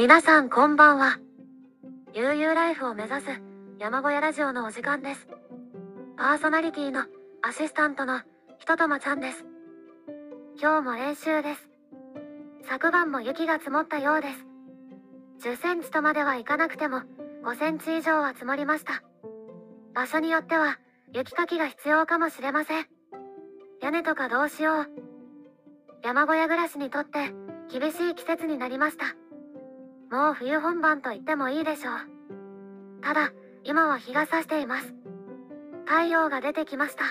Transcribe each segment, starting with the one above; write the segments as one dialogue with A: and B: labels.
A: 皆さんこんばんは。悠々ライフを目指す山小屋ラジオのお時間です。パーソナリティのアシスタントのひととまちゃんです。今日も練習です。昨晩も雪が積もったようです。10センチとまではいかなくても5センチ以上は積もりました。場所によっては雪かきが必要かもしれません。屋根とかどうしよう。山小屋暮らしにとって厳しい季節になりました。もう冬本番と言ってもいいでしょう。ただ、今は日が差しています。太陽が出てきました。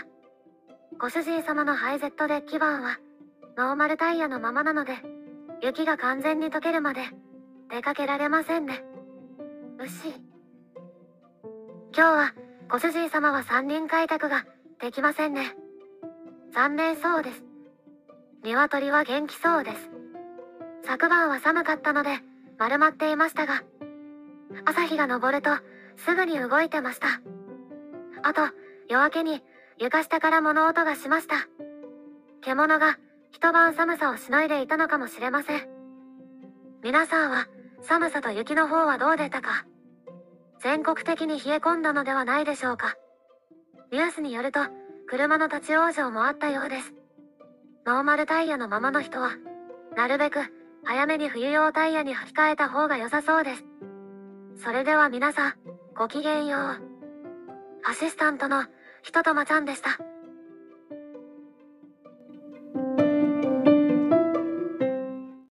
A: ご主人様のハイゼットデッキ版は、ノーマルタイヤのままなので、雪が完全に溶けるまで、出かけられませんね。牛。今日は、ご主人様は三輪開拓ができませんね。残念そうです。鶏は元気そうです。昨晩は寒かったので、丸まっていましたが、朝日が昇ると、すぐに動いてました。あと、夜明けに、床下から物音がしました。獣が、一晩寒さをしのいでいたのかもしれません。皆さんは、寒さと雪の方はどうでたか？全国的に冷え込んだのではないでしょうか？ニュースによると、車の立ち往生もあったようです。ノーマルタイヤのままの人は、なるべく、早めに冬用タイヤに履き替えた方が良さそうです。それでは皆さん、ごきげんよう。アシスタントのひととまちゃんでした。